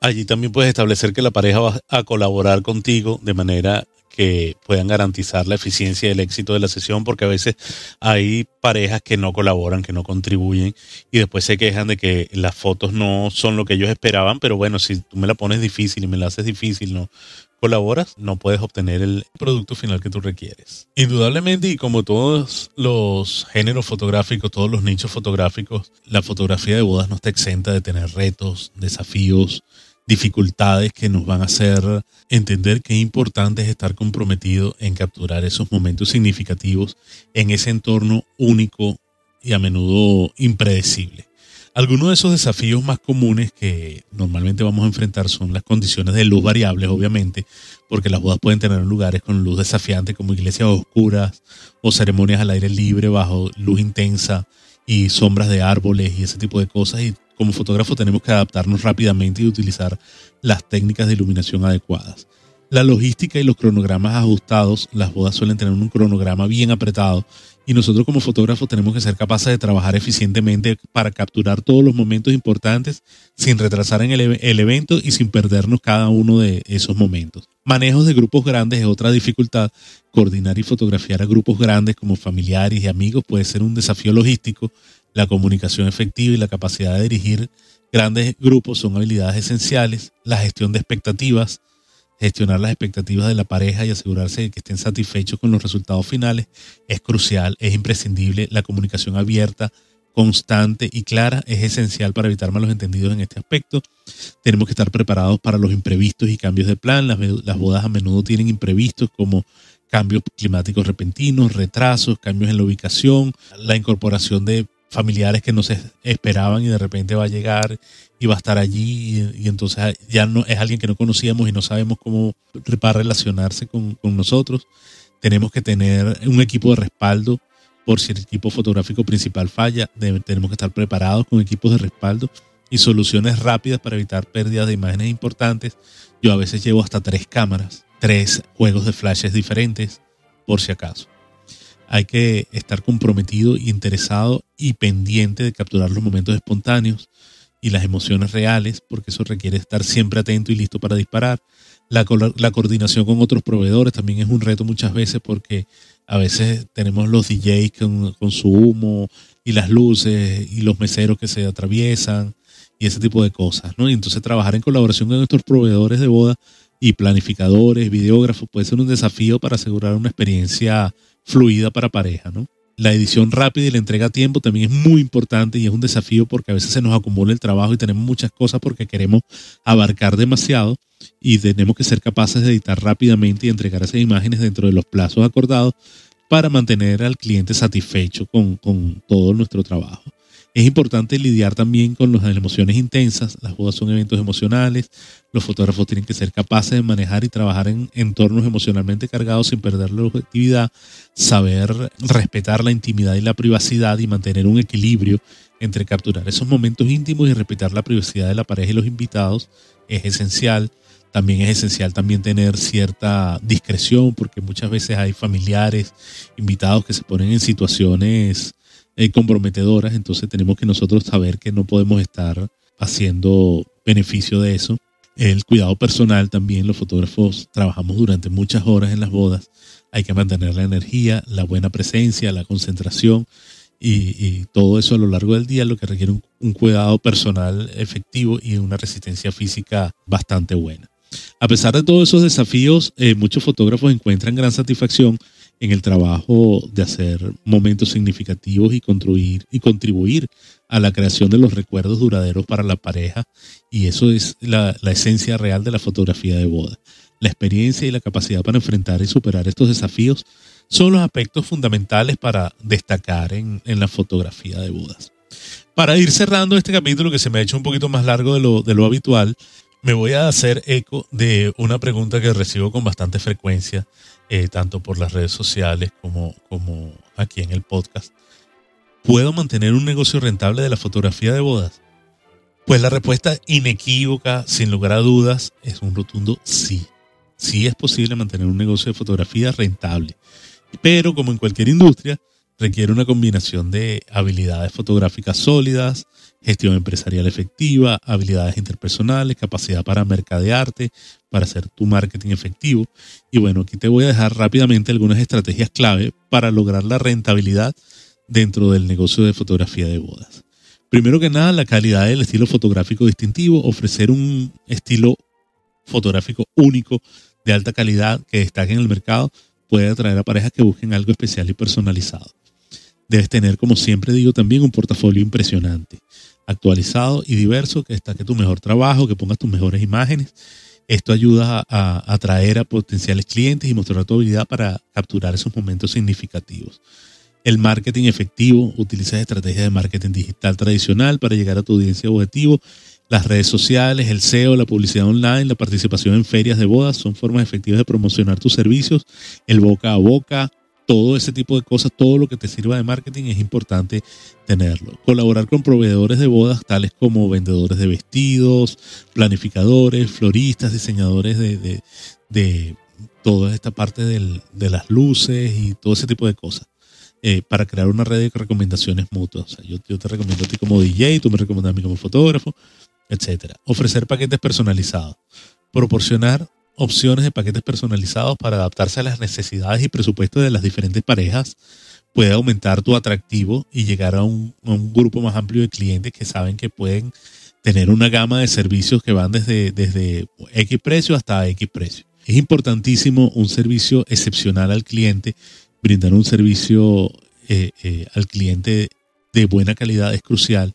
Allí también puedes establecer que la pareja va a colaborar contigo de manera que puedan garantizar la eficiencia y el éxito de la sesión, porque a veces hay parejas que no colaboran, que no contribuyen y después se quejan de que las fotos no son lo que ellos esperaban, pero bueno, si tú me la pones difícil y me la haces difícil, no colaboras, no puedes obtener el producto final que tú requieres. Indudablemente, y como todos los géneros fotográficos, todos los nichos fotográficos, la fotografía de bodas no está exenta de tener retos, desafíos, dificultades que nos van a hacer entender es importante es estar comprometido en capturar esos momentos significativos en ese entorno único y a menudo impredecible. Algunos de esos desafíos más comunes que normalmente vamos a enfrentar son las condiciones de luz variables, obviamente, porque las bodas pueden tener lugares con luz desafiante como iglesias oscuras o ceremonias al aire libre bajo luz intensa y sombras de árboles y ese tipo de cosas. Y como fotógrafo tenemos que adaptarnos rápidamente y utilizar las técnicas de iluminación adecuadas. La logística y los cronogramas ajustados, las bodas suelen tener un cronograma bien apretado y nosotros como fotógrafos tenemos que ser capaces de trabajar eficientemente para capturar todos los momentos importantes sin retrasar en el, el, evento y sin perdernos cada uno de esos momentos. Manejos de grupos grandes es otra dificultad. Coordinar y fotografiar a grupos grandes como familiares y amigos puede ser un desafío logístico la comunicación efectiva y la capacidad de dirigir grandes grupos son habilidades esenciales. La gestión de expectativas, gestionar las expectativas de la pareja y asegurarse de que estén satisfechos con los resultados finales es crucial, es imprescindible. La comunicación abierta, constante y clara es esencial para evitar malos entendidos en este aspecto. Tenemos que estar preparados para los imprevistos y cambios de plan. Las, bodas a menudo tienen imprevistos como cambios climáticos repentinos, retrasos, cambios en la ubicación, la incorporación de familiares que no se esperaban y de repente va a llegar y va a estar allí y, entonces ya no es alguien que no conocíamos y no sabemos cómo va a relacionarse con, nosotros. Tenemos que tener un equipo de respaldo por si el equipo fotográfico principal falla. tenemos que estar preparados con equipos de respaldo y soluciones rápidas para evitar pérdidas de imágenes importantes. Yo a veces llevo hasta tres cámaras, tres juegos de flashes diferentes, por si acaso hay que estar comprometido, interesado y pendiente de capturar los momentos espontáneos y las emociones reales, porque eso requiere estar siempre atento y listo para disparar. La, la, coordinación con otros proveedores también es un reto muchas veces porque a veces tenemos los DJs con, con su humo y las luces y los meseros que se atraviesan y ese tipo de cosas, ¿no? Y entonces trabajar en colaboración con nuestros proveedores de boda y planificadores, videógrafos, puede ser un desafío para asegurar una experiencia fluida para pareja, ¿no? La edición rápida y la entrega a tiempo también es muy importante y es un desafío porque a veces se nos acumula el trabajo y tenemos muchas cosas porque queremos abarcar demasiado y tenemos que ser capaces de editar rápidamente y entregar esas imágenes dentro de los plazos acordados para mantener al cliente satisfecho con, con todo nuestro trabajo. Es importante lidiar también con las emociones intensas. Las bodas son eventos emocionales. Los fotógrafos tienen que ser capaces de manejar y trabajar en entornos emocionalmente cargados sin perder la objetividad, saber respetar la intimidad y la privacidad y mantener un equilibrio entre capturar esos momentos íntimos y respetar la privacidad de la pareja y los invitados es esencial. También es esencial también tener cierta discreción porque muchas veces hay familiares, invitados que se ponen en situaciones eh, comprometedoras, entonces tenemos que nosotros saber que no podemos estar haciendo beneficio de eso. El cuidado personal también, los fotógrafos trabajamos durante muchas horas en las bodas, hay que mantener la energía, la buena presencia, la concentración y, todo eso a lo largo del día, lo que requiere un, cuidado personal efectivo y una resistencia física bastante buena. A pesar de todos esos desafíos, eh, muchos fotógrafos encuentran gran satisfacción en el trabajo de hacer momentos significativos y construir y contribuir a la creación de los recuerdos duraderos para la pareja y eso es la, esencia real de la fotografía de boda. La experiencia y la capacidad para enfrentar y superar estos desafíos son los aspectos fundamentales para destacar en, en la fotografía de bodas. Para ir cerrando este capítulo que se me ha hecho un poquito más largo de lo, de lo habitual, me voy a hacer eco de una pregunta que recibo con bastante frecuencia eh, tanto por las redes sociales como, como aquí en el podcast. ¿Puedo mantener un negocio rentable de la fotografía de bodas? Pues la respuesta inequívoca, sin lugar a dudas, es un rotundo sí. Sí es posible mantener un negocio de fotografía rentable. Pero como en cualquier industria, requiere una combinación de habilidades fotográficas sólidas, gestión empresarial efectiva, habilidades interpersonales, capacidad para mercadearte, para hacer tu marketing efectivo. Y bueno, aquí te voy a dejar rápidamente algunas estrategias clave para lograr la rentabilidad dentro del negocio de fotografía de bodas. Primero que nada, la calidad del estilo fotográfico distintivo, ofrecer un estilo fotográfico único de alta calidad que destaque en el mercado puede atraer a parejas que busquen algo especial y personalizado. Debes tener, como siempre digo, también un portafolio impresionante, actualizado y diverso que destaque tu mejor trabajo, que pongas tus mejores imágenes. Esto ayuda a atraer a potenciales clientes y mostrar tu habilidad para capturar esos momentos significativos. El marketing efectivo, utiliza estrategias de marketing digital tradicional para llegar a tu audiencia objetivo. Las redes sociales, el SEO, la publicidad online, la participación en ferias de bodas son formas efectivas de promocionar tus servicios. El boca a boca, todo ese tipo de cosas, todo lo que te sirva de marketing es importante tenerlo. Colaborar con proveedores de bodas tales como vendedores de vestidos, planificadores, floristas, diseñadores de, toda esta parte de las luces y todo ese tipo de cosas. Eh, para crear una red de recomendaciones mutuas. yo, yo, te recomiendo a ti como DJ, tú me recomiendas a mí como fotógrafo, etc. Ofrecer paquetes personalizados. Proporcionar opciones de paquetes personalizados para adaptarse a las necesidades y presupuestos de las diferentes parejas puede aumentar tu atractivo y llegar a un, grupo más amplio de clientes que saben que pueden tener una gama de servicios que van desde, desde X precio hasta X precio. Es importantísimo un servicio excepcional al cliente, brindar un servicio eh, eh, al cliente de buena calidad es crucial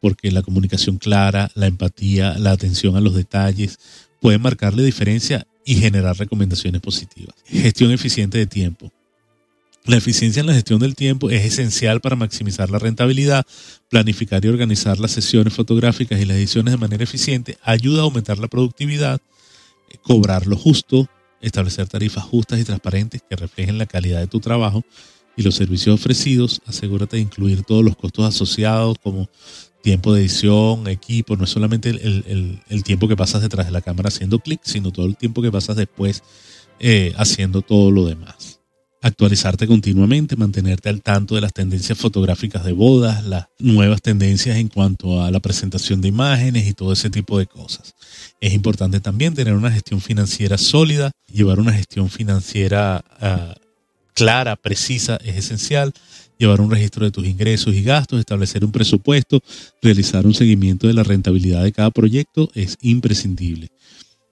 porque la comunicación clara, la empatía, la atención a los detalles, pueden marcarle diferencia y generar recomendaciones positivas. Gestión eficiente de tiempo. La eficiencia en la gestión del tiempo es esencial para maximizar la rentabilidad. Planificar y organizar las sesiones fotográficas y las ediciones de manera eficiente ayuda a aumentar la productividad, cobrar lo justo, establecer tarifas justas y transparentes que reflejen la calidad de tu trabajo y los servicios ofrecidos. Asegúrate de incluir todos los costos asociados como tiempo de edición, equipo, no es solamente el, tiempo que pasas detrás de la cámara haciendo clic, sino todo el tiempo que pasas después eh, haciendo todo lo demás. Actualizarte continuamente, mantenerte al tanto de las tendencias fotográficas de bodas, las nuevas tendencias en cuanto a la presentación de imágenes y todo ese tipo de cosas. Es importante también tener una gestión financiera sólida, llevar una gestión financiera ah, clara, precisa, es esencial llevar un registro de tus ingresos y gastos, establecer un presupuesto, realizar un seguimiento de la rentabilidad de cada proyecto es imprescindible.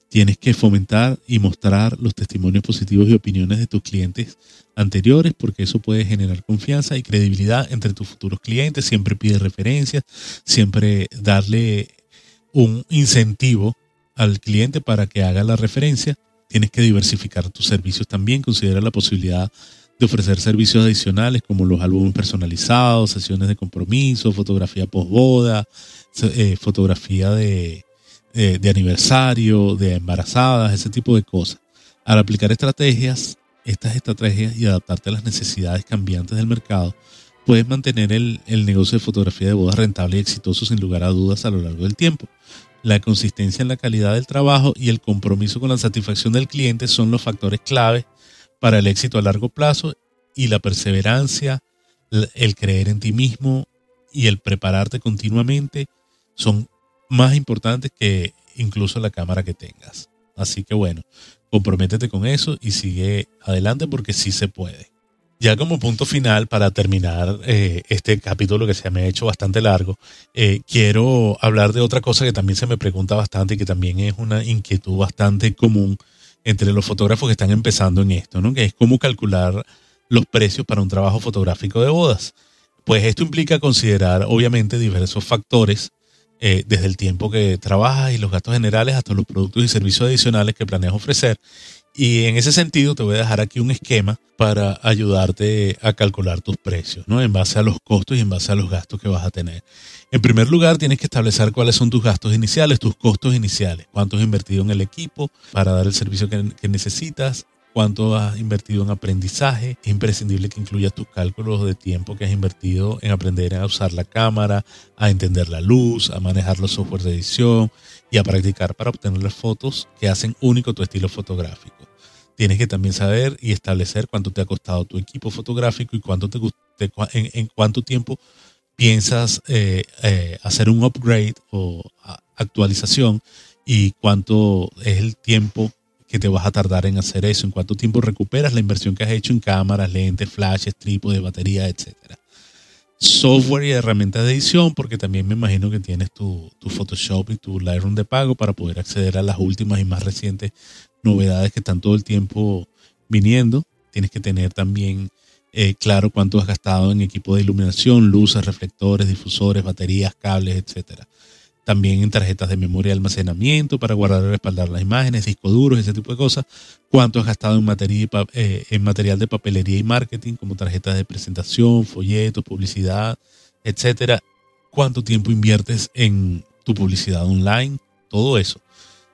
Tienes que fomentar y mostrar los testimonios positivos y opiniones de tus clientes anteriores porque eso puede generar confianza y credibilidad entre tus futuros clientes. Siempre pide referencias, siempre darle un incentivo al cliente para que haga la referencia. Tienes que diversificar tus servicios también, considera la posibilidad de ofrecer servicios adicionales como los álbumes personalizados, sesiones de compromiso, fotografía postboda, eh, fotografía de, de aniversario, de embarazadas, ese tipo de cosas. Al aplicar estrategias, estas estrategias y adaptarte a las necesidades cambiantes del mercado, puedes mantener el, el negocio de fotografía de bodas rentable y exitoso sin lugar a dudas a lo largo del tiempo. La consistencia en la calidad del trabajo y el compromiso con la satisfacción del cliente son los factores claves para el éxito a largo plazo y la perseverancia, el creer en ti mismo y el prepararte continuamente son más importantes que incluso la cámara que tengas. Así que bueno, comprométete con eso y sigue adelante porque sí se puede. Ya como punto final, para terminar eh, este capítulo que se me ha hecho bastante largo, eh, quiero hablar de otra cosa que también se me pregunta bastante y que también es una inquietud bastante común entre los fotógrafos que están empezando en esto, ¿no? Que es cómo calcular los precios para un trabajo fotográfico de bodas. Pues esto implica considerar, obviamente, diversos factores, eh, desde el tiempo que trabajas y los gastos generales hasta los productos y servicios adicionales que planeas ofrecer. Y en ese sentido te voy a dejar aquí un esquema para ayudarte a calcular tus precios, ¿no? En base a los costos y en base a los gastos que vas a tener. En primer lugar, tienes que establecer cuáles son tus gastos iniciales, tus costos iniciales, cuánto has invertido en el equipo para dar el servicio que, necesitas, cuánto has invertido en aprendizaje. Es imprescindible que incluyas tus cálculos de tiempo que has invertido en aprender a usar la cámara, a entender la luz, a manejar los softwares de edición y a practicar para obtener las fotos que hacen único tu estilo fotográfico. Tienes que también saber y establecer cuánto te ha costado tu equipo fotográfico y cuánto te, en, en cuánto tiempo piensas eh, eh, hacer un upgrade o actualización y cuánto es el tiempo que te vas a tardar en hacer eso, en cuánto tiempo recuperas la inversión que has hecho en cámaras, lentes, flashes, trípodes, batería, etcétera. Software y herramientas de edición, porque también me imagino que tienes tu, tu Photoshop y tu Lightroom de pago para poder acceder a las últimas y más recientes novedades que están todo el tiempo viniendo. Tienes que tener también eh, claro cuánto has gastado en equipo de iluminación, luces, reflectores, difusores, baterías, cables, etcétera. También en tarjetas de memoria de almacenamiento para guardar y respaldar las imágenes, discos duros, ese tipo de cosas. Cuánto has gastado en, eh, en material de papelería y marketing, como tarjetas de presentación, folletos, publicidad, etcétera. Cuánto tiempo inviertes en tu publicidad online, todo eso.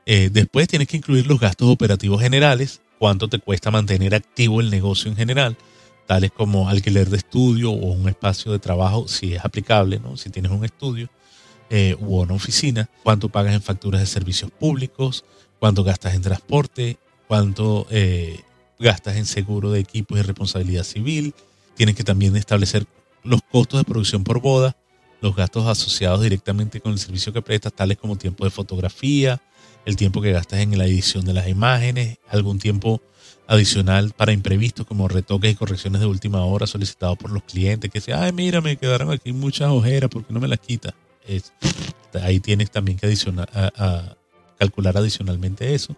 Eh, después tienes que incluir los gastos operativos generales, cuánto te cuesta mantener activo el negocio en general tales como alquiler de estudio o un espacio de trabajo, si es aplicable, ¿no? si tienes un estudio eh, u una oficina, cuánto pagas en facturas de servicios públicos, cuánto gastas en transporte, cuánto eh, gastas en seguro de equipos y responsabilidad civil. Tienes que también establecer los costos de producción por boda, los gastos asociados directamente con el servicio que prestas, tales como tiempo de fotografía, el tiempo que gastas en la edición de las imágenes, algún tiempo adicional para imprevistos como retoques y correcciones de última hora solicitados por los clientes que dicen, ay, mira, me quedaron aquí muchas ojeras, porque no me las quita? Es, ahí tienes también que adicionar, calcular adicionalmente eso.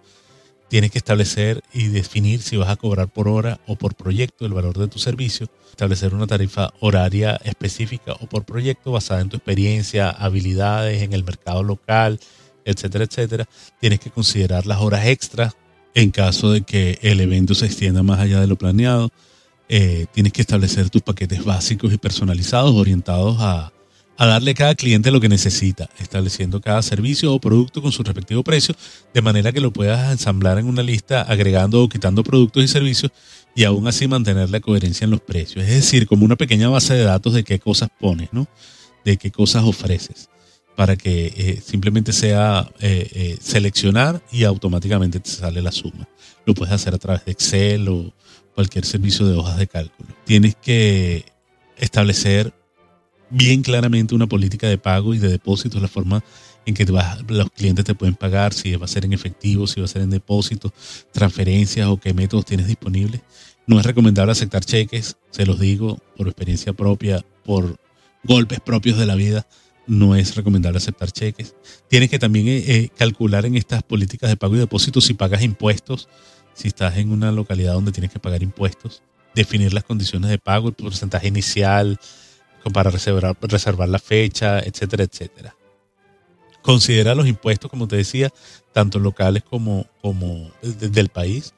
Tienes que establecer y definir si vas a cobrar por hora o por proyecto el valor de tu servicio, establecer una tarifa horaria específica o por proyecto basada en tu experiencia, habilidades en el mercado local, etcétera, etcétera. Tienes que considerar las horas extras en caso de que el evento se extienda más allá de lo planeado, eh, tienes que establecer tus paquetes básicos y personalizados orientados a, darle a cada cliente lo que necesita, estableciendo cada servicio o producto con su respectivo precio, de manera que lo puedas ensamblar en una lista agregando o quitando productos y servicios y aún así mantener la coherencia en los precios. Es decir, como una pequeña base de datos de qué cosas pones, ¿no? De qué cosas ofreces para que eh, simplemente sea eh, eh, seleccionar y automáticamente te sale la suma. Lo puedes hacer a través de Excel o cualquier servicio de hojas de cálculo. Tienes que establecer bien claramente una política de pago y de depósitos, la forma en que los clientes te pueden pagar, si va a ser en efectivo, si va a ser en depósito, transferencias o qué métodos tienes disponibles. No es recomendable aceptar cheques, se los digo por experiencia propia, por golpes propios de la vida no es recomendable aceptar cheques. Tienes que también eh, eh, calcular en estas políticas de pago y depósito si pagas impuestos, si estás en una localidad donde tienes que pagar impuestos, definir las condiciones de pago, el porcentaje inicial, para reservar, reservar la fecha, etcétera, etcétera. Considera los impuestos, como te decía, tanto locales como, como del país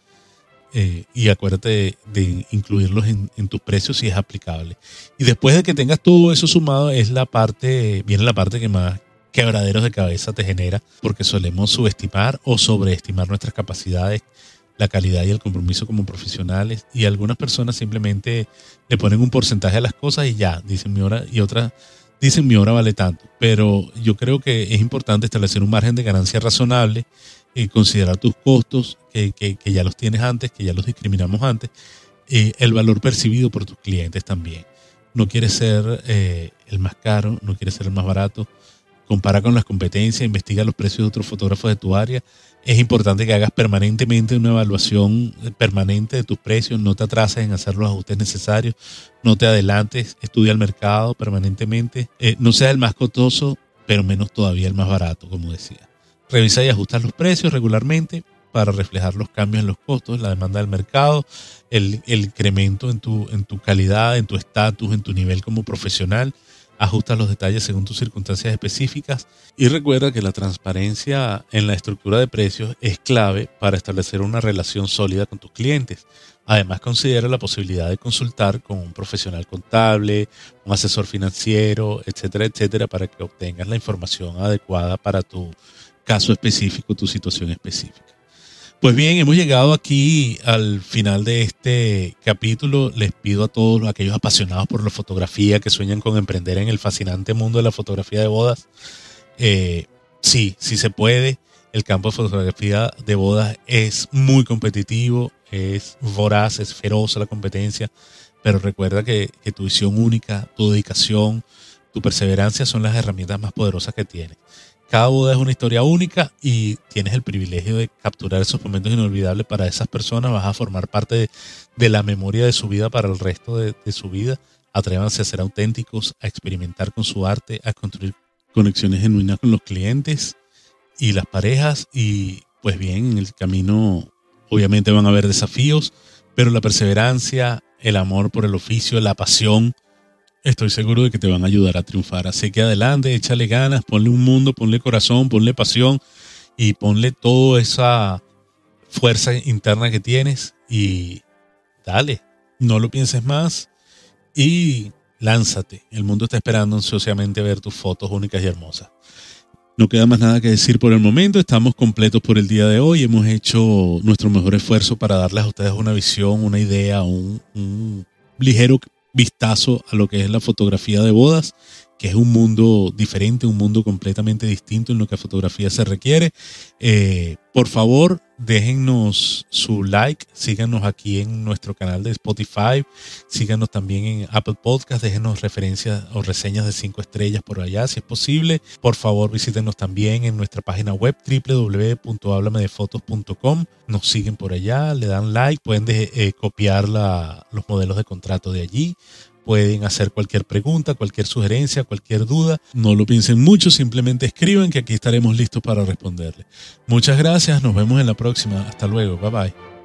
eh, y acuérdate de, incluirlos en, tus precios si es aplicable. Y después de que tengas todo eso sumado, es la parte, viene la parte que más quebraderos de cabeza te genera, porque solemos subestimar o sobreestimar nuestras capacidades, la calidad y el compromiso como profesionales, y algunas personas simplemente le ponen un porcentaje a las cosas y ya, dicen mi hora, y otras dicen mi hora vale tanto. Pero yo creo que es importante establecer un margen de ganancia razonable y considerar tus costos, que, ya los tienes antes, que ya los discriminamos antes, y el valor percibido por tus clientes también. No quieres ser eh, el más caro, no quieres ser el más barato. Compara con las competencias, investiga los precios de otros fotógrafos de tu área. Es importante que hagas permanentemente una evaluación permanente de tus precios, no te atrases en hacer los ajustes necesarios, no te adelantes, estudia el mercado permanentemente. Eh, no seas el más costoso, pero menos todavía el más barato, como decía. Revisa y ajusta los precios regularmente para reflejar los cambios en los costos, la demanda del mercado, el, incremento en tu, en tu calidad, en tu estatus, en tu nivel como profesional. Ajusta los detalles según tus circunstancias específicas y recuerda que la transparencia en la estructura de precios es clave para establecer una relación sólida con tus clientes. Además, considera la posibilidad de consultar con un profesional contable, un asesor financiero, etcétera, etcétera, para que obtengas la información adecuada para tu caso específico, tu situación específica. Pues bien, hemos llegado aquí al final de este capítulo. Les pido a todos aquellos apasionados por la fotografía que sueñan con emprender en el fascinante mundo de la fotografía de bodas. Eh, sí, sí se puede. El campo de fotografía de bodas es muy competitivo, es voraz, es feroz la competencia, pero recuerda que, que tu visión única, tu dedicación, tu perseverancia son las herramientas más poderosas que tienes. Cada boda es una historia única y tienes el privilegio de capturar esos momentos inolvidables para esas personas. Vas a formar parte de, la memoria de su vida para el resto de, de su vida. Atrévanse a ser auténticos, a experimentar con su arte, a construir conexiones genuinas con los clientes y las parejas. Y pues bien, en el camino obviamente van a haber desafíos, pero la perseverancia, el amor por el oficio, la pasión, Estoy seguro de que te van a ayudar a triunfar. Así que adelante, échale ganas, ponle un mundo, ponle corazón, ponle pasión y ponle toda esa fuerza interna que tienes y dale, no lo pienses más y lánzate. El mundo está esperando ansiosamente ver tus fotos únicas y hermosas. No queda más nada que decir por el momento. Estamos completos por el día de hoy. Hemos hecho nuestro mejor esfuerzo para darles a ustedes una visión, una idea, un, un ligero vistazo a lo que es la fotografía de bodas, que es un mundo diferente, un mundo completamente distinto en lo que a fotografía se requiere. Eh, por favor, déjennos su like, síganos aquí en nuestro canal de Spotify, síganos también en Apple Podcast, déjenos referencias o reseñas de cinco estrellas por allá si es posible. Por favor, visítenos también en nuestra página web www.hablamedefotos.com. Nos siguen por allá, le dan like, pueden eh, copiar los modelos de contrato de allí pueden hacer cualquier pregunta, cualquier sugerencia, cualquier duda. No lo piensen mucho, simplemente escriban que aquí estaremos listos para responderle. Muchas gracias, nos vemos en la próxima. Hasta luego, bye bye.